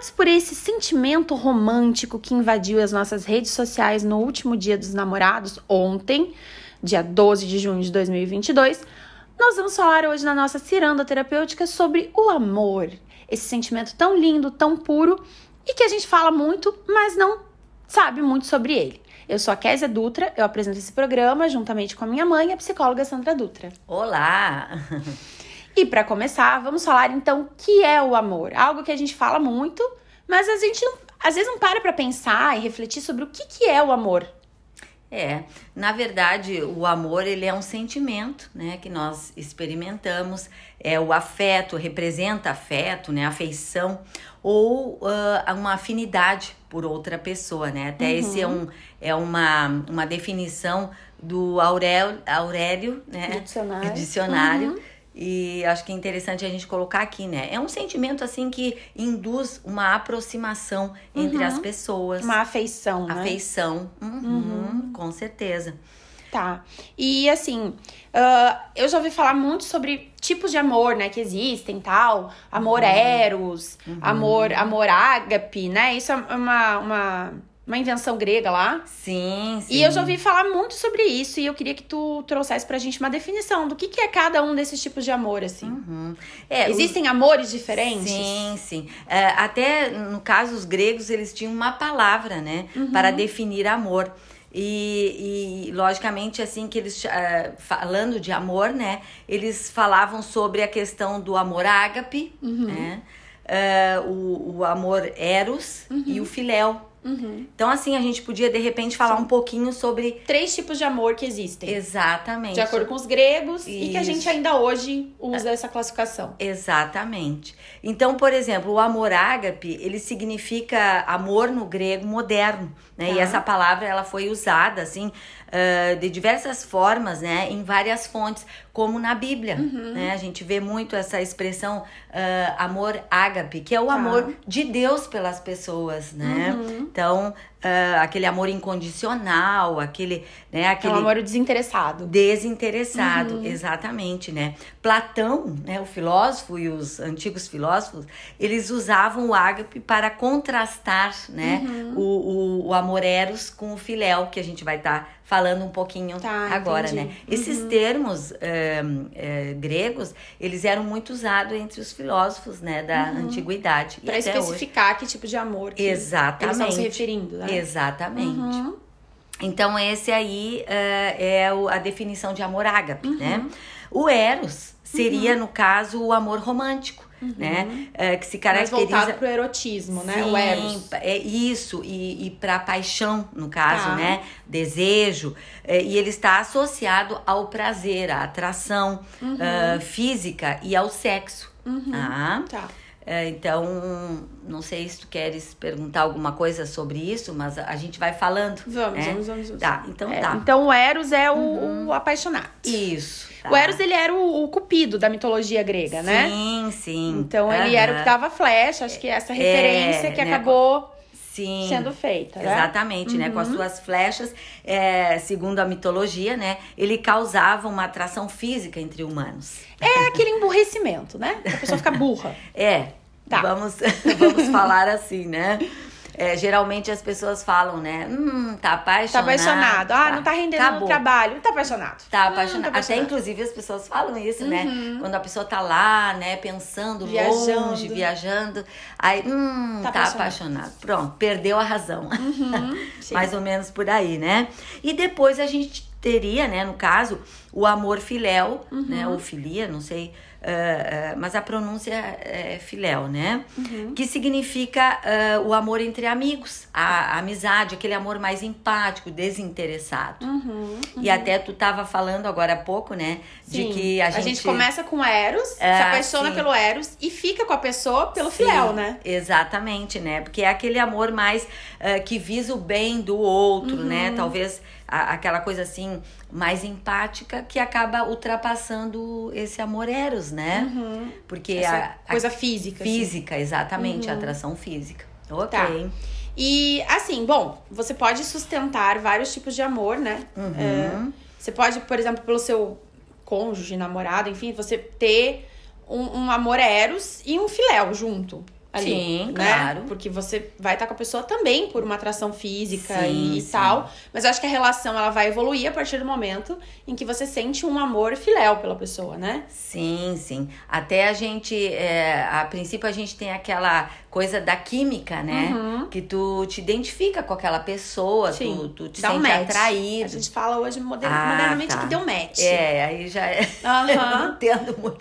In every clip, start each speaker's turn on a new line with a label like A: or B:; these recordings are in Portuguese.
A: Tomados por esse sentimento romântico que invadiu as nossas redes sociais no último dia dos namorados, ontem, dia 12 de junho de 2022, nós vamos falar hoje na nossa ciranda terapêutica sobre o amor. Esse sentimento tão lindo, tão puro e que a gente fala muito, mas não sabe muito sobre ele. Eu sou a Késia Dutra, eu apresento esse programa juntamente com a minha mãe, a psicóloga Sandra Dutra.
B: Olá!
A: E para começar, vamos falar então o que é o amor. Algo que a gente fala muito, mas a gente às vezes não para para pensar e refletir sobre o que, que é o amor.
B: É, na verdade, o amor ele é um sentimento, né, que nós experimentamos, é o afeto, representa afeto, né, afeição ou uh, uma afinidade por outra pessoa, né? Até uhum. esse é um é uma, uma definição do Aurélio, Aurélio né?
A: Dicionário.
B: Dicionário. Uhum. E acho que é interessante a gente colocar aqui, né? É um sentimento assim que induz uma aproximação entre uhum. as pessoas.
A: Uma afeição,
B: né? Afeição, uhum, uhum. com certeza.
A: Tá. E assim, uh, eu já ouvi falar muito sobre tipos de amor, né, que existem, tal. Amor uhum. eros, uhum. amor, amor ágape, né? Isso é uma, uma uma invenção grega lá.
B: Sim, sim.
A: E eu já ouvi falar muito sobre isso e eu queria que tu trouxesse pra gente uma definição do que, que é cada um desses tipos de amor, assim.
B: Uhum.
A: É, Existem o... amores diferentes?
B: Sim, sim. É, até no caso, os gregos, eles tinham uma palavra, né, uhum. para definir amor. E, e, logicamente, assim que eles, uh, falando de amor, né, eles falavam sobre a questão do amor ágape, uhum. né, uh, o, o amor eros uhum. e o filéu. Uhum. Então, assim, a gente podia de repente falar um pouquinho sobre.
A: Três tipos de amor que existem.
B: Exatamente.
A: De acordo com os gregos Isso. e que a gente ainda hoje usa essa classificação.
B: Exatamente. Então, por exemplo, o amor ágape, ele significa amor no grego moderno, né? Tá. E essa palavra ela foi usada, assim, uh, de diversas formas, né, em várias fontes, como na Bíblia, uhum. né? A gente vê muito essa expressão uh, amor ágape, que é o tá. amor de Deus pelas pessoas, né? Uhum. Então, uh, aquele amor incondicional, aquele, né, aquele
A: é um amor desinteressado.
B: Desinteressado, uhum. exatamente, né? Platão, né, o filósofo e os antigos filósofos, eles usavam o ágape para contrastar, né, uhum. o, o, o amor eros com o filéu, que a gente vai estar tá falando um pouquinho tá, agora, entendi. né? Esses uhum. termos é, é, gregos, eles eram muito usados entre os filósofos, né, da uhum. antiguidade.
A: Para especificar hoje. que tipo de amor que
B: Exatamente. eles
A: estão se referindo, né?
B: Exatamente. Uhum. Então, esse aí uh, é a definição de amor ágape, né? Uhum. O eros seria, uhum. no caso, o amor romântico. Uhum. Né? É, que se caracteriza. Mais
A: voltado pro erotismo, né?
B: Sim, o eros. É isso, e, e pra paixão, no caso, tá. né? Desejo. É, e ele está associado ao prazer, à atração uhum. uh, física e ao sexo.
A: Uhum. Ah, tá.
B: É, então, não sei se tu queres perguntar alguma coisa sobre isso, mas a gente vai falando.
A: Vamos,
B: né?
A: vamos, vamos, vamos.
B: Tá, então
A: é,
B: tá.
A: Então o Eros é o, uhum. o apaixonado.
B: Isso. Tá.
A: O Eros, ele era o, o, cupido da mitologia grega,
B: sim,
A: né?
B: Sim, sim.
A: Então uhum. ele era o que dava flecha, acho que essa referência é, que né? acabou Sim, sendo feita,
B: né? Exatamente, uhum. né? Com as uhum. suas flechas, é, segundo a mitologia, né? Ele causava uma atração física entre humanos.
A: É aquele emburrecimento, né? A pessoa fica burra.
B: é, Tá. Vamos, vamos falar assim, né? É, geralmente as pessoas falam, né? Hum, tá apaixonado.
A: Tá apaixonado. Ah, tá. não tá rendendo Acabou. no trabalho. Tá apaixonado.
B: Tá apaixonado. Hum, tá apaixonado. Até inclusive as pessoas falam isso, né? uhum. né? Quando a pessoa tá lá, né, pensando viajando. longe, viajando. Aí, hum, tá, tá apaixonado. apaixonado. Pronto, perdeu a razão. Uhum. Mais ou menos por aí, né? E depois a gente teria, né, no caso, o amor filéu, uhum. né? Ou filia, não sei Uh, uh, mas a pronúncia é filéu, né? Uhum. Que significa uh, o amor entre amigos, a, a, amizade, aquele amor mais empático, desinteressado. Uhum, uhum. E até tu tava falando agora há pouco, né?
A: Sim.
B: De que a, a gente...
A: gente começa com Eros, se apaixona sim. pelo Eros e fica com a pessoa pelo sim, filéu, né?
B: Exatamente, né? Porque é aquele amor mais que visa o bem do outro, né? Uhum. Talvez a, aquela coisa assim mais empática que acaba ultrapassando esse amor eros, né?
A: Uhum. Porque Essa a, coisa física.
B: Assim. Física, assim. exatamente, uhum. a atração física. Ok.
A: Tá. E assim, bom, você pode sustentar vários tipos de amor, né?
B: Uhum. É,
A: você pode, por exemplo, pelo seu cônjuge, namorado, enfim, você ter um, um amor eros e um filéu junto. Ali,
B: Sim,
A: né?
B: claro.
A: Porque você vai estar com a pessoa também por uma atração física
B: Sim,
A: e,
B: sim.
A: tal. Mas eu acho que a relação ela vai evoluir a partir do momento em que você sente um amor filéu pela pessoa, né?
B: Sim, sim. Até a gente, é, a princípio, a gente tem aquela coisa da química, né?
A: Uhum.
B: Que tu te identifica com aquela pessoa,
A: Sim.
B: tu, tu te
A: Dá um
B: sente
A: match.
B: atraído.
A: A gente fala hoje moder-
B: Ah,
A: modernamente
B: tá.
A: que deu match.
B: É, aí já é.
A: Aham.
B: Eu não entendo muito.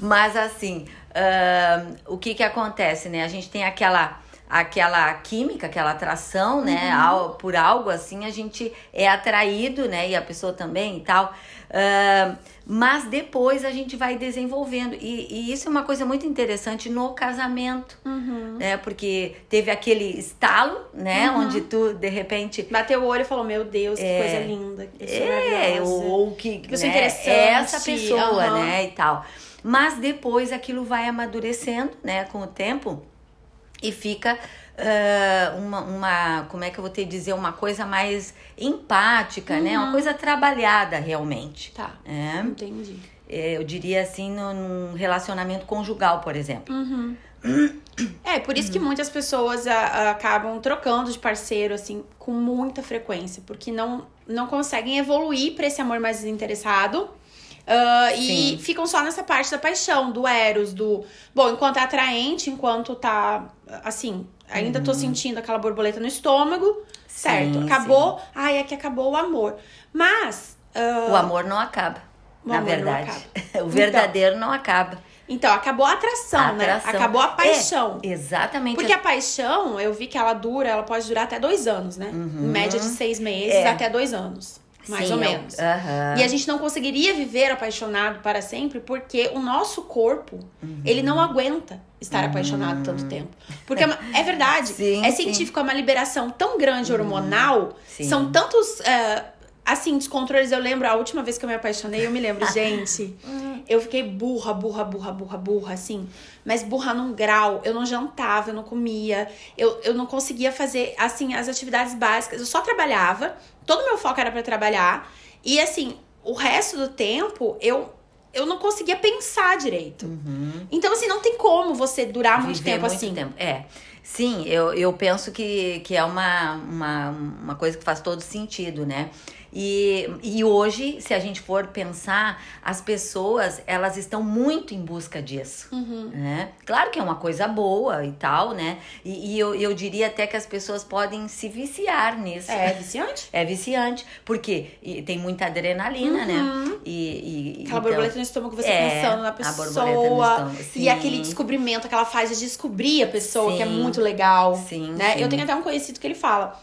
B: Mas assim, ahn, o que que acontece, né? A gente tem aquela aquela química, aquela atração, né,
A: Uhum.
B: ao- por algo assim, a gente é atraído, né, e a pessoa também e tal. Ahn, mas depois a gente vai desenvolvendo. E, e isso é uma coisa muito interessante no casamento,
A: Uhum.
B: né? Porque teve aquele estalo, né? Onde tu, de repente,
A: Bateu o olho e falou: Meu Deus, que
B: É.
A: coisa linda. Que
B: é, ou, ou que,
A: Que
B: né,
A: interessante,
B: é essa pessoa, né, e tal. Mas depois aquilo vai amadurecendo, né, com o tempo e fica ah, uma, uma, como é que eu vou te dizer, uma coisa mais empática, né, uma coisa trabalhada realmente.
A: Tá.
B: É,
A: Entendi.
B: É, eu diria assim, no, num relacionamento conjugal, por exemplo.
A: É, por isso que muitas pessoas a- a- acabam trocando de parceiro, assim, com muita frequência, porque não, não conseguem evoluir pra esse amor mais desinteressado. Ah, e
B: Sim.
A: ficam só nessa parte da paixão, do Eros, do. Bom, enquanto é atraente, enquanto tá. Assim, ainda tô sentindo aquela borboleta no estômago, certo?
B: Sim,
A: acabou. Ai, é que acabou o amor. Mas. ah,
B: O amor não acaba,
A: O
B: na verdade.
A: acaba.
B: o verdadeiro não acaba.
A: Então, acabou a atração,
B: A
A: né?
B: atração.
A: Acabou a paixão.
B: É, exatamente.
A: Porque a paixão, eu vi que ela dura, ela pode durar até dois anos, né? Em média de seis meses
B: É.
A: até dois anos. Mais
B: Sim,
A: ou
B: eu-
A: menos.
B: aham.
A: E a gente não conseguiria viver apaixonado para sempre porque o nosso corpo, ele não aguenta estar apaixonado tanto tempo. Porque é, é verdade,
B: Sim,
A: é
B: sim.
A: científico, é uma liberação tão grande hormonal,
B: Sim.
A: são tantos, é, assim, descontroles. Eu lembro, a última vez que eu me apaixonei, eu me lembro, gente, eu fiquei burra, burra, burra, burra, burra, assim. Mas burra num grau, eu não jantava, eu não comia, eu, eu não conseguia fazer, assim, as atividades básicas. Eu só trabalhava, todo meu foco era pra trabalhar. E, assim, o resto do tempo, eu, eu não conseguia pensar direito. Então, assim, não tem como você durar muito
B: Uhum. Viver
A: tempo
B: muito
A: assim.
B: tempo. É. Sim, eu, eu penso que, que é uma, uma, uma coisa que faz todo sentido, né? E, e hoje, se a gente for pensar, as pessoas, elas estão muito em busca disso,
A: Uhum.
B: né? Claro que é uma coisa boa e tal, né? E, e eu, eu diria até que as pessoas podem se viciar nisso.
A: É viciante?
B: É viciante, porque e tem muita adrenalina, né? E, e-
A: Uhum. Aquela
B: então-
A: borboleta no estômago, você
B: É,
A: pensando na
B: a
A: pessoa.
B: borboleta no estômago,
A: E
B: sim.
A: aquele descobrimento, aquela fase de descobrir a pessoa, que é
B: Sim.
A: muito legal.
B: Sim,
A: né?
B: sim.
A: Eu tenho até um conhecido que ele fala: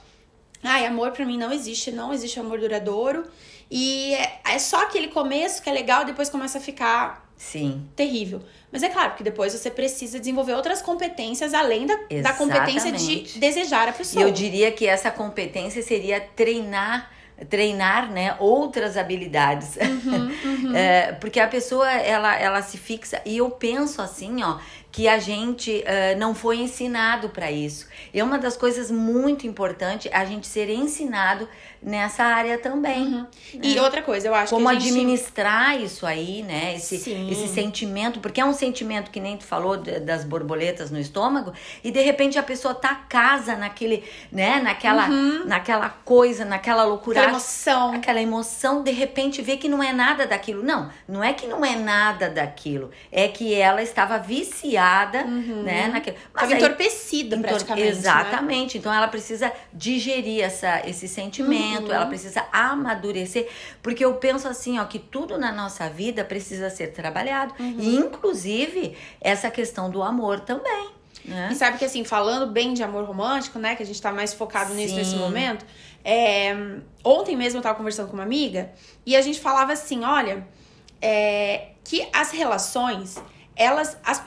A: Ai, amor pra mim não existe, não existe amor duradouro. E é, é só aquele começo que é legal e depois começa a ficar
B: Sim.
A: terrível. Mas é claro que depois você precisa desenvolver outras competências além da, da competência de desejar a
B: E
A: pessoa.
B: eu diria que essa competência seria treinar treinar né outras habilidades
A: Uhum,
B: É, porque a pessoa ela, ela se fixa e eu penso assim ó que a gente eh, não foi ensinado para isso. E é uma das coisas muito importantes a gente ser ensinado nessa área também
A: E outra coisa, eu acho
B: como
A: que gente...
B: administrar isso aí, né? Esse,
A: Sim.
B: esse sentimento, porque é um sentimento que nem tu falou das borboletas no estômago, e de repente a pessoa tá casa naquele, né? Naquela, naquela coisa, naquela loucura.
A: Uhum. Aquela emoção.
B: Aquela emoção, de repente vê que não é nada daquilo. Não, não é que não é nada daquilo. É que ela estava viciada, né? Naquilo. Mas
A: Tava
B: aí-
A: entorpecida
B: Entor-
A: praticamente, né?
B: Exatamente. Então ela precisa digerir essa, esse sentimento,
A: Uhum.
B: ela precisa amadurecer. Porque eu penso assim, ó, que tudo na nossa vida precisa ser trabalhado.
A: Uhum.
B: E, inclusive, essa questão do amor também. Né?
A: E sabe que assim, falando bem de amor romântico, né? Que a gente tá mais focado nisso
B: Sim.
A: nesse momento. é, ontem mesmo eu tava conversando com uma amiga e a gente falava assim: olha, é, que as relações, elas. as-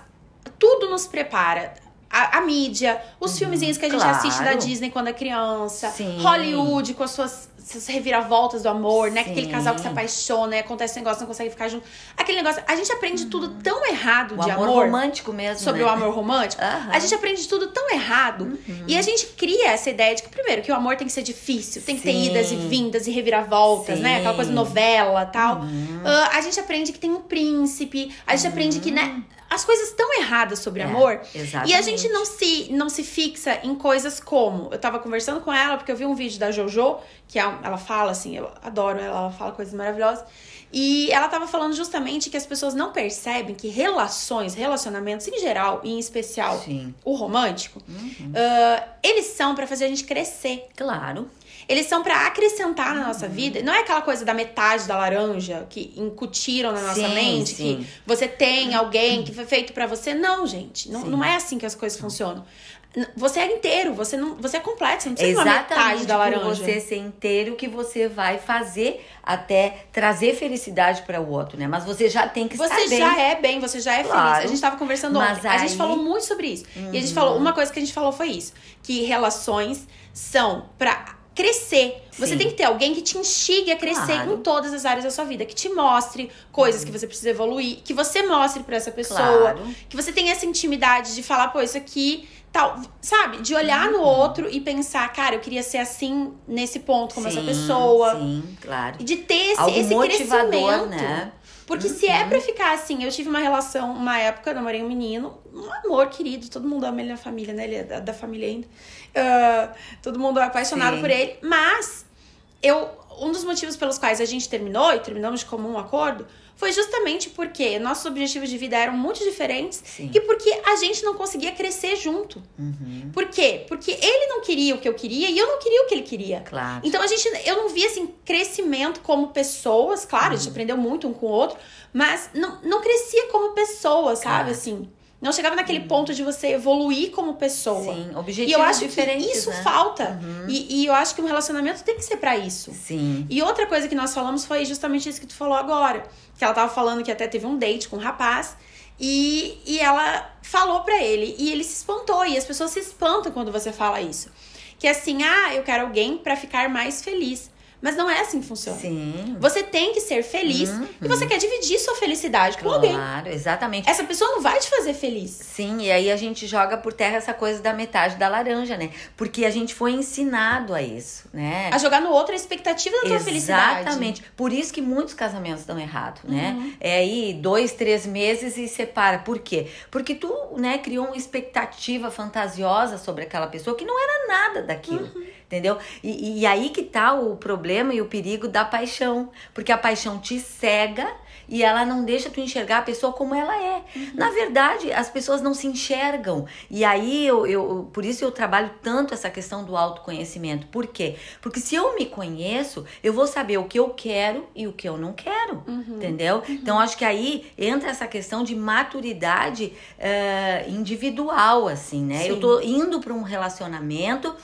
A: tudo nos prepara. A, a mídia, os filmezinhos que a gente
B: claro.
A: assiste da Disney quando é criança,
B: Sim.
A: Hollywood com as suas essas reviravoltas do amor, né? Sim. Aquele casal que se apaixona, e acontece um negócio, não consegue ficar junto. Aquele negócio. A gente aprende uhum. tudo tão errado
B: o
A: de
B: amor.
A: amor
B: romântico mesmo.
A: Sobre
B: né?
A: o amor romântico. Uhum. A gente aprende tudo tão errado. Uhum. E a gente cria essa ideia de que, primeiro, que o amor tem que ser difícil, tem que Sim. ter idas e vindas e reviravoltas, né? Aquela coisa novela tal. Uh, a gente aprende que tem um príncipe, a gente aprende que, né? As coisas estão erradas sobre é, amor. Exatamente. E a gente não se, não se fixa em coisas como. Eu tava conversando com ela, porque eu vi um vídeo da JoJo, que é ela fala assim, eu adoro ela, ela fala coisas maravilhosas. E ela tava falando justamente que as pessoas não percebem que relações, relacionamentos em geral, e em especial Sim. o romântico, uhum. uh, eles são para fazer a gente crescer.
B: Claro.
A: Eles são para acrescentar na nossa vida. Não é aquela coisa da metade da laranja que incutiram na nossa sim, mente, sim. que você tem alguém que foi feito para você. Não, gente. Não, não é assim que as coisas funcionam. Você é inteiro, você não, você é completo, você não precisa Exatamente uma metade da laranja.
B: Por você ser inteiro que você vai fazer até trazer felicidade para o outro, né? Mas você já tem que
A: você
B: estar bem.
A: Você já é bem, você já é claro. feliz. A gente estava conversando Mas ontem, aí... a gente falou muito sobre isso. Uhum. E a gente falou, uma coisa que a gente falou foi isso, que relações são para crescer. Sim. Você tem que ter alguém que te instigue a crescer claro. em todas as áreas da sua vida, que te mostre coisas que você precisa evoluir, que você mostre para essa pessoa, claro. que você tenha essa intimidade de falar, pô, isso aqui tal, sabe? De olhar uhum. no outro e pensar, cara, eu queria ser assim nesse ponto como sim, essa pessoa.
B: Sim, claro.
A: E de ter esse, Algo esse crescimento. Né? Porque uhum. se é pra ficar assim, eu tive uma relação, uma época, eu namorei um menino, um amor querido, todo mundo ama ele na família, né? Ele é da, da família ainda. Uh, todo mundo é apaixonado Sim. por ele. Mas eu, um dos motivos pelos quais a gente terminou, e terminamos de comum acordo, foi justamente porque nossos objetivos de vida eram muito diferentes Sim. e porque a gente não conseguia crescer junto. Uhum. Por quê? Porque ele não queria o que eu queria e eu não queria o que ele queria.
B: Claro.
A: Então a gente, eu não via assim crescimento como pessoas, claro, uhum. a gente uhum. aprendeu muito um com o outro, mas não, não crescia como pessoa, sabe? Claro. Assim. Não chegava naquele uhum. ponto de você evoluir como pessoa.
B: Sim, objetivos
A: E eu acho que isso
B: né?
A: falta. Uhum. E, e, eu acho que um relacionamento tem que ser para isso.
B: Sim.
A: E outra coisa que nós falamos foi justamente isso que tu falou agora. Que ela tava falando que até teve um date com um rapaz. E, e ela falou para ele. E ele se espantou. E as pessoas se espantam quando você fala isso. Que é assim, ah, eu quero alguém para ficar mais feliz. Mas não é assim que funciona.
B: Sim.
A: Você tem que ser feliz uhum. e você quer dividir sua felicidade com
B: claro,
A: alguém.
B: Claro, exatamente.
A: Essa pessoa não vai te fazer feliz.
B: Sim, e aí a gente joga por terra essa coisa da metade da laranja, né? Porque a gente foi ensinado a isso, né?
A: A jogar no outro a expectativa da tua exatamente. felicidade.
B: Exatamente. Por isso que muitos casamentos dão errado, né? Uhum. É aí dois, três meses e separa. Por quê? Porque tu, né, criou uma expectativa fantasiosa sobre aquela pessoa que não era nada daquilo. Uhum entendeu? E, e aí que tá o problema e o perigo da paixão, porque a paixão te cega e ela não deixa tu enxergar a pessoa como ela é. Uhum. Na verdade, as pessoas não se enxergam. E aí eu, eu por isso eu trabalho tanto essa questão do autoconhecimento. Por quê? Porque se eu me conheço, eu vou saber o que eu quero e o que eu não quero. Uhum. Entendeu? Uhum. Então acho que aí entra essa questão de maturidade uh, individual, assim, né? Sim. Eu tô indo para um relacionamento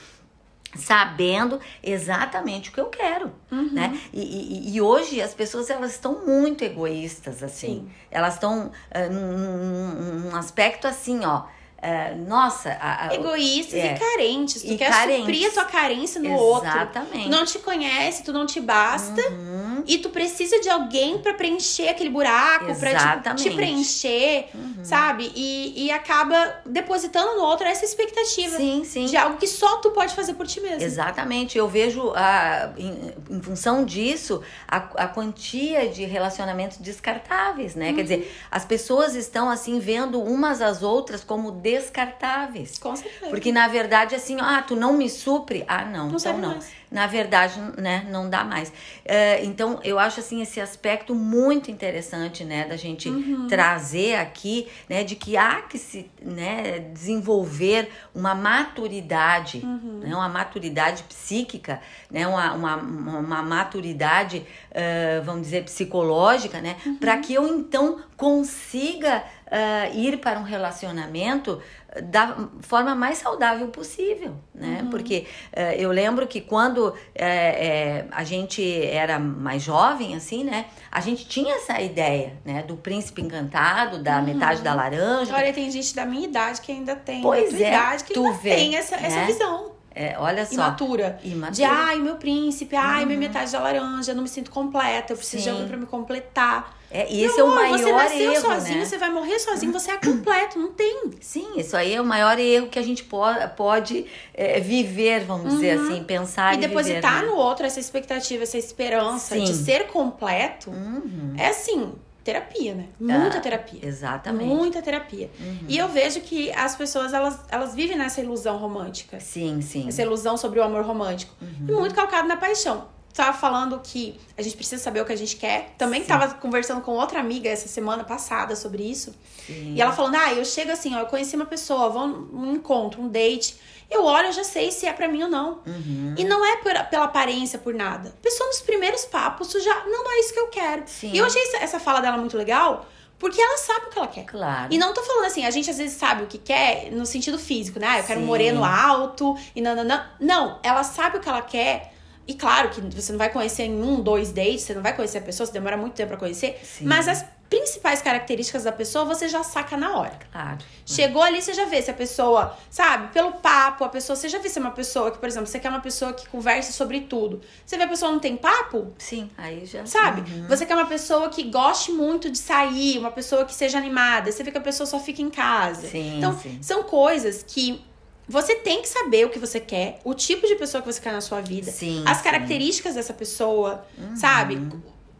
B: sabendo exatamente o que eu quero, uhum. né? E, e, e, hoje as pessoas elas estão muito egoístas assim, Sim. elas estão uh, num, num aspecto assim, ó, é, nossa. A,
A: a, Egoístas é, e carentes. Tu e quer carentes. suprir a tua carência no Exatamente. outro. Exatamente. Não te conhece, tu não te basta. Uhum. E tu precisa de alguém para preencher aquele buraco, Exatamente. pra te, te preencher, uhum. sabe? E, e acaba depositando no outro essa expectativa.
B: Sim, sim.
A: De algo que só tu pode fazer por ti mesmo.
B: Exatamente. Eu vejo, a, em, em função disso, a, a quantia de relacionamentos descartáveis, né? Uhum. Quer dizer, as pessoas estão assim vendo umas às outras como descartáveis.
A: Com certeza.
B: Porque na verdade, assim, ah, tu não me supre? Ah, não, não então não. Mais. Na verdade, né, não dá mais. Uh, então, eu acho assim esse aspecto muito interessante, né, da gente uhum. trazer aqui, né, de que há que se, né, desenvolver uma maturidade, uhum. né, uma maturidade psíquica, né, uma, uma, uma maturidade, uh, vamos dizer, psicológica, né, uhum. para que eu então consiga uh, ir para um relacionamento da forma mais saudável possível, né? Uhum. Porque uh, eu lembro que quando é, a gente era mais jovem, assim, né? A gente tinha essa ideia, né? Do príncipe encantado, da uhum. metade da laranja.
A: Olha, tem gente da minha idade que ainda tem.
B: Pois é,
A: idade que
B: tu
A: ainda
B: vê,
A: tem essa, né? essa visão.
B: É, olha só.
A: Imatura. Imatura. De, ai, meu príncipe, ai, uhum. minha metade da laranja, eu não me sinto completa, eu preciso Sim. de alguém pra me completar.
B: É, e esse é o maior
A: você nasceu
B: erro,
A: sozinho,
B: né?
A: você vai morrer sozinho, você é completo, não tem.
B: Sim, isso aí é o maior erro que a gente pode, pode é, viver, vamos uhum. dizer assim, pensar
A: e,
B: e
A: depositar
B: viver,
A: né? no outro essa expectativa, essa esperança Sim. de ser completo. Uhum. É assim, terapia, né? Muita ah, terapia.
B: Exatamente.
A: Muita terapia. Uhum. E eu vejo que as pessoas, elas, elas vivem nessa ilusão romântica.
B: Sim, sim.
A: Essa ilusão sobre o amor romântico. Uhum. E muito calcado na paixão estava falando que a gente precisa saber o que a gente quer. Também estava conversando com outra amiga essa semana passada sobre isso. Sim. E ela falando: ah, eu chego assim, ó, eu conheci uma pessoa, vou um encontro, um date. Eu olho, eu já sei se é para mim ou não. Uhum. E não é por, pela aparência, por nada. A pessoa nos primeiros papos já, não, não é isso que eu quero. Sim. E eu achei essa fala dela muito legal. Porque ela sabe o que ela quer.
B: Claro.
A: E não tô falando assim, a gente às vezes sabe o que quer no sentido físico, né? Ah, eu quero Sim. um moreno alto e não, não, não. Não, ela sabe o que ela quer e claro que você não vai conhecer em um, dois dates, você não vai conhecer a pessoa, você demora muito tempo pra conhecer. Sim. Mas as principais características da pessoa você já saca na hora.
B: Claro.
A: Chegou ali, você já vê se a pessoa, sabe, pelo papo, a pessoa, você já vê se é uma pessoa que, por exemplo, você quer uma pessoa que converse sobre tudo. Você vê a pessoa não tem papo?
B: Sim, aí já.
A: Sabe? Uhum. Você quer uma pessoa que goste muito de sair, uma pessoa que seja animada. Você vê que a pessoa só fica em casa.
B: Sim,
A: então,
B: sim.
A: são coisas que você tem que saber o que você quer, o tipo de pessoa que você quer na sua vida,
B: sim,
A: as características sim. dessa pessoa, uhum. sabe?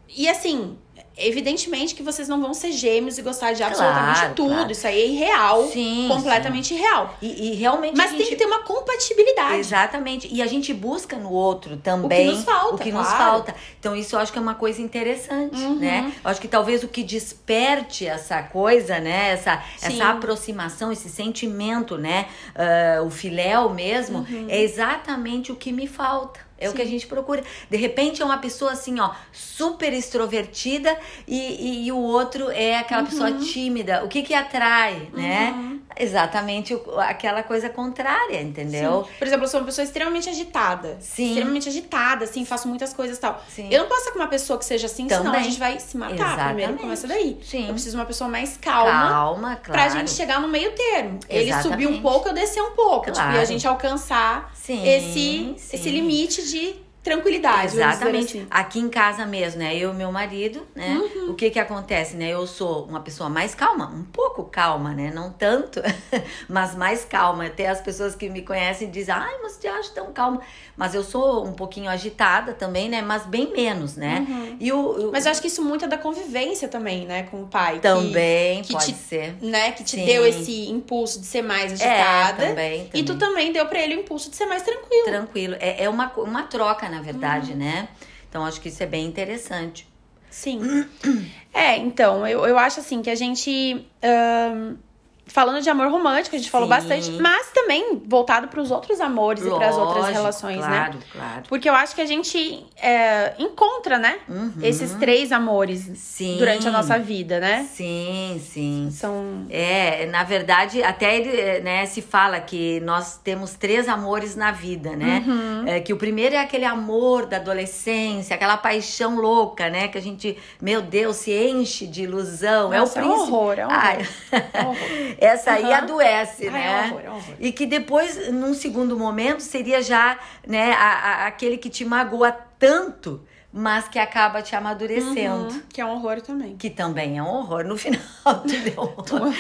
A: E assim, Evidentemente que vocês não vão ser gêmeos e gostar de absolutamente claro, tudo. Claro. Isso aí é irreal. Sim, completamente sim. irreal.
B: E, e realmente.
A: Mas
B: gente...
A: tem que ter uma compatibilidade.
B: Exatamente. E a gente busca no outro também
A: o que nos falta.
B: O que
A: claro.
B: nos falta. Então, isso eu acho que é uma coisa interessante, uhum. né? Eu acho que talvez o que desperte essa coisa, né? Essa, essa aproximação, esse sentimento, né? Uh, o filéu mesmo, uhum. é exatamente o que me falta. É Sim. o que a gente procura. De repente é uma pessoa assim, ó, super extrovertida e, e, e o outro é aquela uhum. pessoa tímida. O que que atrai, né? uhum. né? Exatamente aquela coisa contrária, entendeu?
A: Sim. Por exemplo, eu sou uma pessoa extremamente agitada.
B: Sim.
A: Extremamente agitada, assim, faço muitas coisas e tal. Sim. Eu não posso estar com uma pessoa que seja assim, Também. senão a gente vai se matar. Exatamente. Primeiro começa daí.
B: Sim.
A: Eu preciso de uma pessoa mais calma.
B: Calma, claro.
A: Pra gente chegar no meio termo. Ele subir um pouco, eu descer um pouco. Claro. Tipo, e a gente alcançar sim, esse, sim. esse limite de tranquilidade.
B: Exatamente.
A: Assim.
B: Aqui em casa mesmo, né? Eu e meu marido, né? Uhum. O que que acontece, né? Eu sou uma pessoa mais calma, um pouco calma, né? Não tanto, mas mais calma. Até as pessoas que me conhecem dizem, ai, mas te acho tão calma. Mas eu sou um pouquinho agitada também, né? Mas bem menos, né?
A: Uhum. E o, o, Mas eu acho que isso muito é da convivência também, né? Com o pai.
B: Também,
A: que,
B: pode
A: te,
B: ser.
A: Né? Que te Sim. deu esse impulso de ser mais é, agitada.
B: É, também, também.
A: E tu também deu para ele o impulso de ser mais tranquilo.
B: Tranquilo. É, é uma, uma troca, na verdade, uhum. né? Então, acho que isso é bem interessante.
A: Sim. é, então, eu, eu acho assim que a gente falando de amor romântico, a gente Sim. falou bastante, mas também voltado para os outros amores Lógico, e para as outras relações,
B: claro,
A: né?
B: Claro, claro.
A: Porque eu acho que a gente é, encontra, né? Uhum. Esses três amores sim. durante a nossa vida, né?
B: Sim, sim.
A: São.
B: É, na verdade, até ele, né, se fala que nós temos três amores na vida, né? Uhum. É, que o primeiro é aquele amor da adolescência, aquela paixão louca, né? Que a gente, meu Deus, se enche de ilusão.
A: Nossa,
B: é o príncipe.
A: É um horror, é um horror. Ai. É um
B: horror. Essa aí uhum. adoece, né?
A: É horror, é horror.
B: E que depois, num segundo momento, seria já né, a, a, aquele que te magoa tanto mas que acaba te amadurecendo. Uhum,
A: que é um horror também.
B: Que também é um horror. No final, tudo é um horror.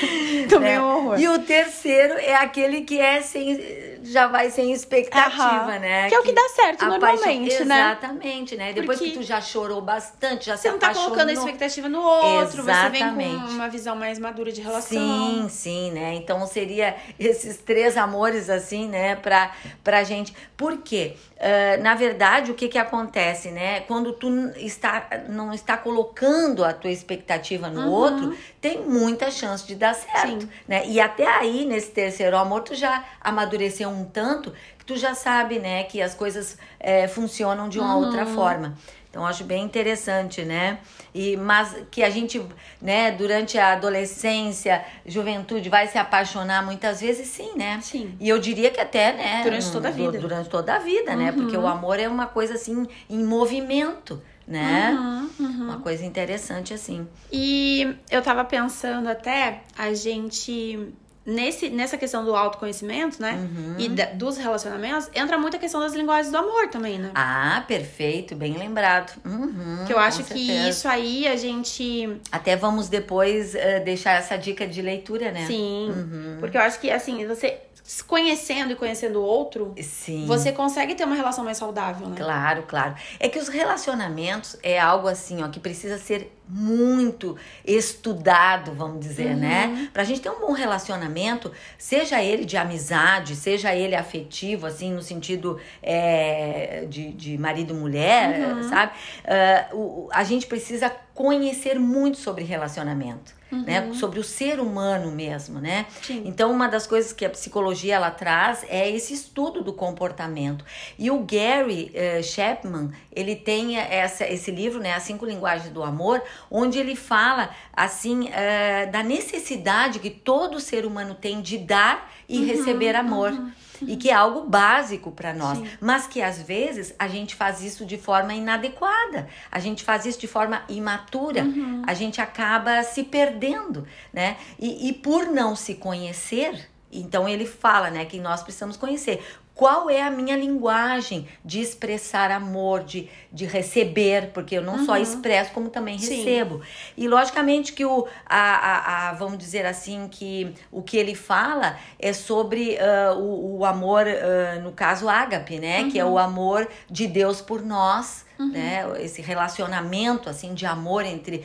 A: também é um horror.
B: E o terceiro é aquele que é sem. Já vai sem expectativa, né?
A: Que é o que dá certo normalmente,
B: paixão,
A: né?
B: Exatamente, né? Depois Porque que tu já chorou bastante, já
A: você
B: se
A: não tá colocando a expectativa no outro,
B: Exatamente.
A: você vem com uma visão mais madura de relação.
B: Sim, sim, né? Então seria esses três amores, assim, né, pra, pra gente. Por quê? Uh, na verdade, o que que acontece, né? Quando tu está, não está colocando a tua expectativa no uhum. outro, tem muita chance de dar certo, Sim. né? E até aí, nesse terceiro amor, tu já amadureceu um tanto que tu já sabe, né, que as coisas é, funcionam de uma uhum. outra forma. Então acho bem interessante, né? E mas que a gente, né, durante a adolescência, juventude vai se apaixonar muitas vezes, sim, né?
A: Sim.
B: E eu diria que até, né,
A: durante toda a vida.
B: Durante toda a vida, uhum. né? Porque o uhum. amor é uma coisa assim em movimento né?
A: Uhum, uhum.
B: Uma coisa interessante assim.
A: E eu tava pensando até a gente nesse, nessa questão do autoconhecimento, né? Uhum. E da, dos relacionamentos, entra muito a questão das linguagens do amor também, né?
B: Ah, perfeito, bem lembrado. Uhum,
A: que eu acho que isso aí a gente.
B: Até vamos depois uh, deixar essa dica de leitura, né?
A: Sim. Uhum. Porque eu acho que, assim, você se conhecendo e conhecendo o outro, Sim. você consegue ter uma relação mais saudável, né?
B: Claro, claro. É que os relacionamentos é algo assim, ó, que precisa ser muito estudado, vamos dizer, né? uhum. né? Pra gente ter um bom relacionamento, seja ele de amizade, seja ele afetivo, assim, no sentido é, de, de marido e mulher, uhum. sabe? Uh, o, a gente precisa conhecer muito sobre relacionamento né? Uhum. Sobre o ser humano mesmo, né? Sim. Então, uma das coisas que a psicologia ela traz é esse estudo do comportamento. E o Gary uh, Chapman, ele tem essa, esse livro, né? As Cinco Linguagens do Amor, onde ele fala, assim, uh, da necessidade que todo ser humano tem de dar e uhum, receber amor. Uhum e que é algo básico para nós, Sim. mas que às vezes a gente faz isso de forma inadequada, a gente faz isso de forma imatura, uhum. a gente acaba se perdendo, né? E, e por não se conhecer, então ele fala, né, que nós precisamos conhecer qual é a minha linguagem de expressar amor, de, de receber, porque eu não uhum. só expresso, como também recebo. Sim. E logicamente que o, a, a, a, vamos dizer assim, que o que ele fala é sobre uh, o, o, amor, uh, no caso ágape, né? Uhum. Que é o uhum. amor de Deus por nós. Uhum. Né? Esse relacionamento assim de amor entre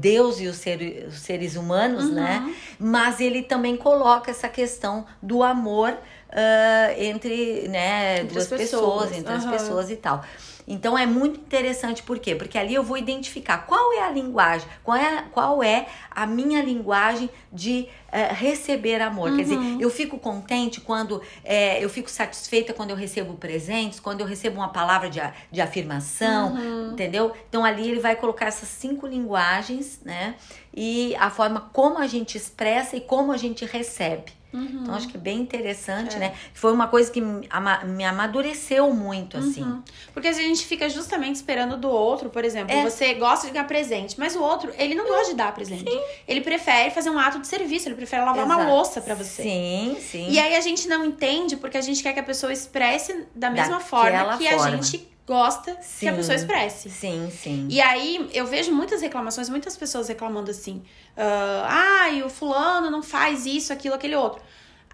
B: Deus e os, ser, os seres humanos, né? Uhum. Mas ele também coloca essa questão do amor uh, entre, né, entre duas pessoas, pessoas entre uhum. as pessoas e tal. Então é muito interessante, por quê? Porque ali eu vou identificar qual é a linguagem, qual é, qual é a minha linguagem de uh, receber amor. Uhum. Quer dizer, uhum. eu fico contente quando é, eu fico satisfeita quando eu recebo presentes, quando eu recebo uma palavra de, de afirmação, uhum. entendeu? Então ali ele vai colocar essas cinco linguagens, né? E a forma como a gente expressa e como a gente recebe. Uhum. Então, acho que é bem interessante, é. né? Foi uma coisa que me amadureceu muito, assim. Uhum.
A: Porque a gente fica justamente esperando do outro, por exemplo, é. você gosta de dar presente, mas o outro, ele não gosta de dar presente. Sim. Ele prefere fazer um ato de serviço, ele prefere lavar Exato. uma louça para você.
B: Sim, sim.
A: E aí a gente não entende porque a gente quer que a pessoa expresse da mesma Daquela forma que forma. a gente gosta sim, que a pessoa expresse.
B: Sim, sim.
A: E aí eu vejo muitas reclamações, muitas pessoas reclamando assim: uh, ai, o fulano não faz isso, aquilo, aquele outro.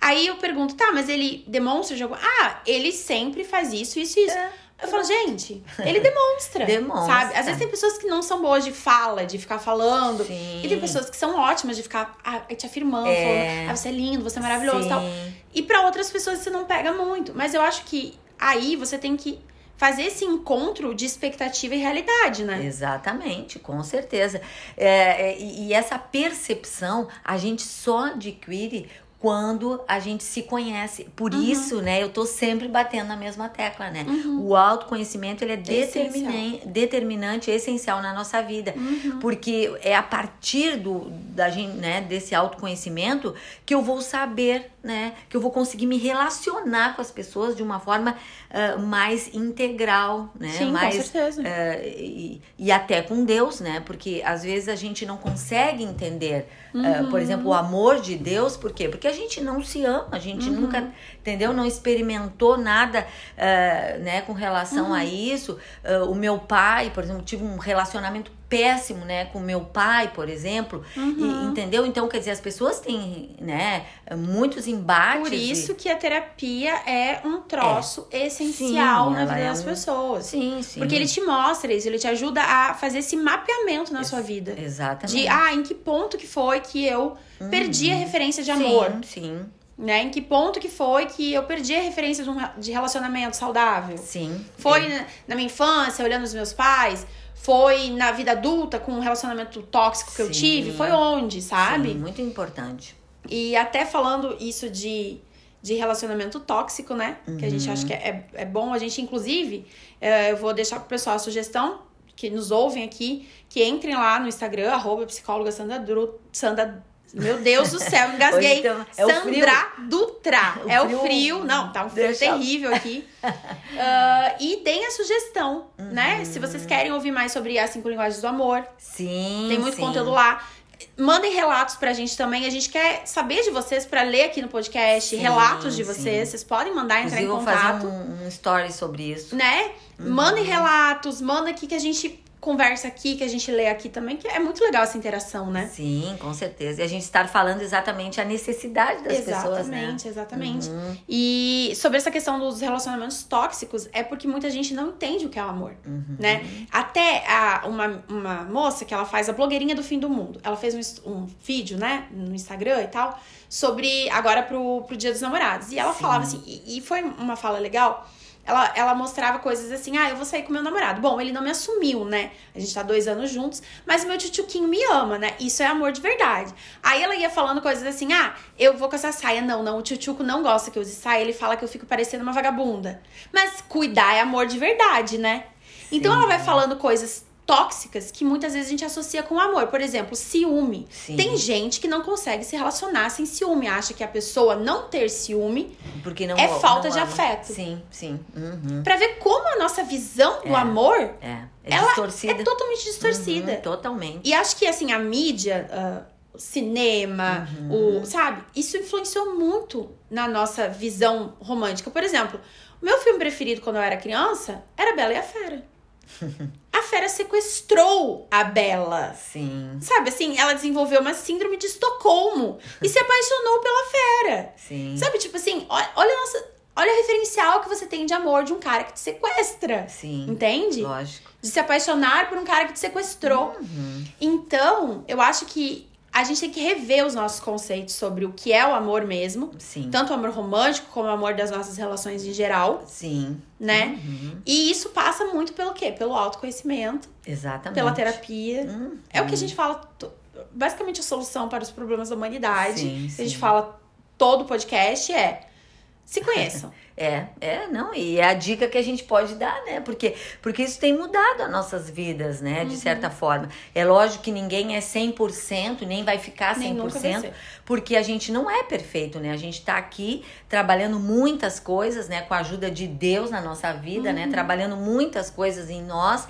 A: Aí eu pergunto, tá, mas ele demonstra de algum. Ah, ele sempre faz isso, isso e isso. É. Eu falo, gente, ele demonstra. demonstra. Sabe? Às vezes tem pessoas que não são boas de fala, de ficar falando. Sim. E tem pessoas que são ótimas de ficar ah, te afirmando, é. falando, ah, você é lindo, você é maravilhoso e tal. E para outras pessoas você não pega muito. Mas eu acho que aí você tem que fazer esse encontro de expectativa e realidade, né?
B: Exatamente, com certeza. É, é, e essa percepção a gente só adquire quando a gente se conhece. Por uhum. isso, né, eu tô sempre batendo na mesma tecla, né? Uhum. O autoconhecimento, ele é determinante, determinante, essencial na nossa vida. Uhum. Porque é a partir do, da gente, né, desse autoconhecimento que eu vou saber, né, que eu vou conseguir me relacionar com as pessoas de uma forma uh, mais integral, né?
A: Sim,
B: mais,
A: com certeza.
B: Uh, e, e até com Deus, né? Porque às vezes a gente não consegue entender Uhum. Uh, por exemplo, o amor de Deus, por quê? Porque a gente não se ama, a gente uhum. nunca, entendeu? Não experimentou nada, uh, né, com relação uhum. a isso. Uh, o meu pai, por exemplo, tive um relacionamento péssimo, né, com meu pai, por exemplo, uhum. e, entendeu? Então, quer dizer, as pessoas têm, né, muitos embates.
A: Por isso que a terapia é um troço é. essencial sim, na vida é das um... pessoas.
B: Sim, sim.
A: Porque ele te mostra isso, ele te ajuda a fazer esse mapeamento na Ex sua vida.
B: Exatamente.
A: De, ah, em que ponto que foi que eu uhum. perdi a referência de amor.
B: Sim, sim.
A: Né? Em que ponto que foi que eu perdi a referência de, relacionamento saudável?
B: Sim.
A: Foi na, na minha infância, olhando os meus pais? Foi na vida adulta, com um relacionamento tóxico que Sim. eu tive? Foi onde, sabe?
B: Sim, muito importante.
A: E até falando isso de, de relacionamento tóxico, né? Uhum. Que a gente acha que é, é bom. A gente, inclusive, é, eu vou deixar pro pessoal a sugestão, que nos ouvem aqui, que entrem lá no Instagram, arroba psicóloga Sandra, Dru, Sandra meu Deus do céu, engasguei. Então, é Sandra Dutra. O é frio, o frio. Não, tá um frio Deixa... terrível aqui. uh, e tem a sugestão, né? uhum. né? Se vocês querem ouvir mais sobre as cinco linguagens do amor.
B: Sim.
A: Tem muito
B: sim.
A: conteúdo lá. Mandem relatos pra gente também. A gente quer saber de vocês para ler aqui no podcast, sim, relatos de vocês. Sim. Vocês podem mandar entrar Inclusive, em contato.
B: Vou fazer um, um story sobre isso.
A: Né? Uhum. Mandem relatos, manda aqui que a gente conversa aqui, que a gente lê aqui também, que é muito legal essa interação, né?
B: Sim, com certeza. E a gente estar falando exatamente a necessidade das
A: exatamente,
B: pessoas, né?
A: Exatamente, exatamente. Uhum. E sobre essa questão dos relacionamentos tóxicos, é porque muita gente não entende o que é o amor, uhum. né? Até a, uma, uma moça que ela faz a blogueirinha do fim do mundo, ela fez um, um vídeo, né, no Instagram e tal, sobre agora pro, pro Dia dos Namorados. E ela Sim. falava assim, e, e foi uma fala legal, ela, ela mostrava coisas assim, ah, eu vou sair com meu namorado. Bom, ele não me assumiu, né? A gente tá dois anos juntos, mas meu tchutchuquinho me ama, né? Isso é amor de verdade. Aí ela ia falando coisas assim, ah, eu vou com essa saia. Não, não, o tchutchuco não gosta que eu use saia, ele fala que eu fico parecendo uma vagabunda. Mas cuidar é amor de verdade, né? Sim. Então ela vai falando coisas tóxicas que muitas vezes a gente associa com amor. Por exemplo, ciúme. Sim. Tem gente que não consegue se relacionar sem ciúme, acha que a pessoa não ter ciúme
B: Porque não,
A: é falta
B: não
A: de afeto.
B: Sim, sim. Uhum.
A: Pra ver como a nossa visão do é, amor
B: é, é ela distorcida.
A: é totalmente distorcida.
B: Uhum, totalmente.
A: E acho que assim, a mídia. Uh, cinema, uhum. o, sabe? Isso influenciou muito na nossa visão romântica. Por exemplo, o meu filme preferido quando eu era criança era Bela e a Fera. a fera sequestrou a Bela.
B: Sim.
A: Sabe assim, ela desenvolveu uma síndrome de Estocolmo e se apaixonou pela fera.
B: Sim.
A: Sabe, tipo assim, olha, olha nossa. Olha o referencial que você tem de amor de um cara que te sequestra.
B: Sim.
A: Entende?
B: Lógico.
A: De se apaixonar por um cara que te sequestrou.
B: Uhum.
A: Então, eu acho que a gente tem que rever os nossos conceitos sobre o que é o amor mesmo.
B: Sim.
A: Tanto o amor romântico como o amor das nossas relações em geral.
B: Sim.
A: Né?
B: Uhum.
A: E isso passa muito pelo quê? Pelo autoconhecimento.
B: Exatamente.
A: Pela terapia.
B: Uhum.
A: É o que a gente fala. Basicamente, a solução para os problemas da humanidade.
B: Sim, sim.
A: A gente fala todo o podcast é se conheçam.
B: É, é, não, e é a dica que a gente pode dar, né? Porque, porque isso tem mudado as nossas vidas, né? De uhum. certa forma. É lógico que ninguém é 100%, nem vai ficar 100%, nem porque a gente não é perfeito, né? A gente tá aqui trabalhando muitas coisas, né? Com a ajuda de Deus na nossa vida, né? uhum. né? Trabalhando muitas coisas em nós.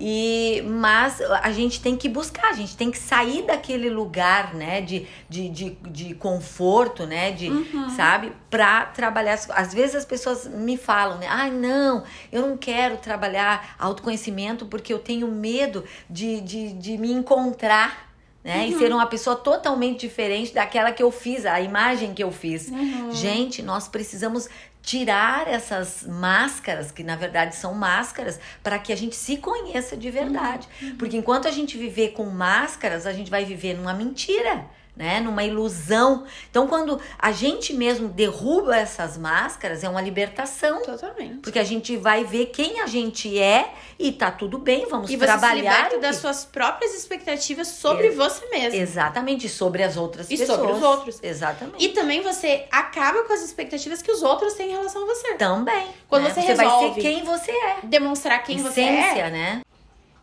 B: E, mas a gente tem que buscar, a gente tem que sair daquele lugar, né, de, de, de, de conforto, né, de, uhum. sabe, pra trabalhar. Às vezes as pessoas me falam, né, ai, ah, não, eu não quero trabalhar autoconhecimento porque eu tenho medo de, de, de me encontrar né? Uhum. E ser uma pessoa totalmente diferente daquela que eu fiz, a imagem que eu fiz.
A: Uhum.
B: Gente, nós precisamos tirar essas máscaras, que na verdade são máscaras, para que a gente se conheça de verdade. Uhum. Porque enquanto a gente viver com máscaras, a gente vai viver numa mentira né? Numa ilusão. Então, quando a gente mesmo derruba essas máscaras, é uma libertação.
A: Totalmente.
B: Porque a gente vai ver quem a gente é e tá tudo bem, vamos
A: e
B: trabalhar.
A: E você se das suas próprias expectativas sobre é, você mesmo.
B: Exatamente, sobre as outras
A: e
B: pessoas.
A: E sobre os outros.
B: Exatamente.
A: E também você acaba com as expectativas que os outros têm em relação a você.
B: Também.
A: Quando né? você, você
B: vai ser quem você é.
A: Demonstrar quem
B: Essência,
A: você é.
B: Essência, né?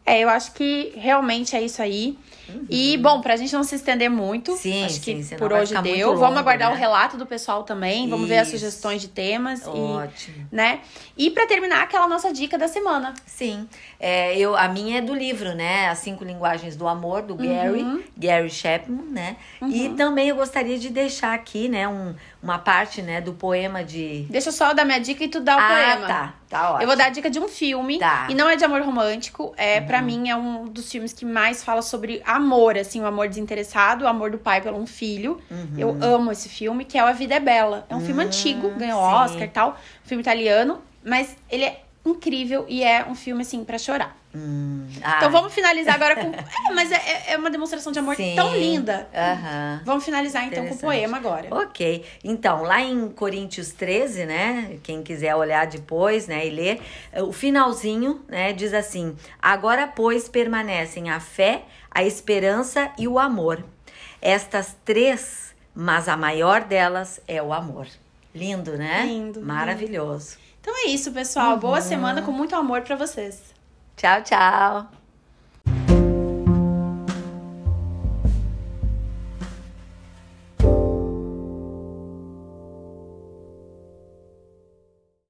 A: É, eu acho que realmente é isso aí. Uhum. E, bom, pra gente não se estender muito,
B: sim,
A: acho
B: sim,
A: que por hoje deu. Longo, vamos aguardar né? o relato do pessoal também. Vamos Isso. ver as sugestões de temas.
B: Ótimo.
A: E, né? E pra terminar, aquela nossa dica da semana.
B: Sim. É, eu, a minha é do livro, né? As Cinco Linguagens do Amor, do Gary, uhum. Gary Chapman, né? Uhum. E também eu gostaria de deixar aqui, né, um, uma parte, né, do poema de...
A: Deixa eu só dar minha dica e tu dá o
B: ah,
A: poema.
B: tá. Tá ótimo.
A: Eu vou dar a dica de um filme.
B: Tá.
A: E não é de amor romântico. É, uhum. para mim, é um dos filmes que mais fala sobre amor, assim, o amor desinteressado, o amor do pai pelo um filho.
B: Uhum.
A: Eu amo esse filme, que é o A Vida é Bela. É um filme hum, antigo, ganhou sim. Oscar e tal. Um filme italiano. Mas ele é incrível e é um filme, assim, para chorar.
B: Hum,
A: então vamos finalizar agora com. É, mas é, é uma demonstração de amor
B: Sim.
A: tão linda. Vamos finalizar então com o poema agora.
B: Ok. Então, lá em Coríntios 13, né? Quem quiser olhar depois, né, e ler, o finalzinho, né, diz assim: Agora, pois, permanecem a fé, a esperança e o amor. Estas três, mas a maior delas é o amor. Lindo, né?
A: Lindo.
B: Maravilhoso.
A: Lindo. Então é isso, pessoal. Uhum. Boa semana com muito amor para vocês.
B: Tchau, tchau.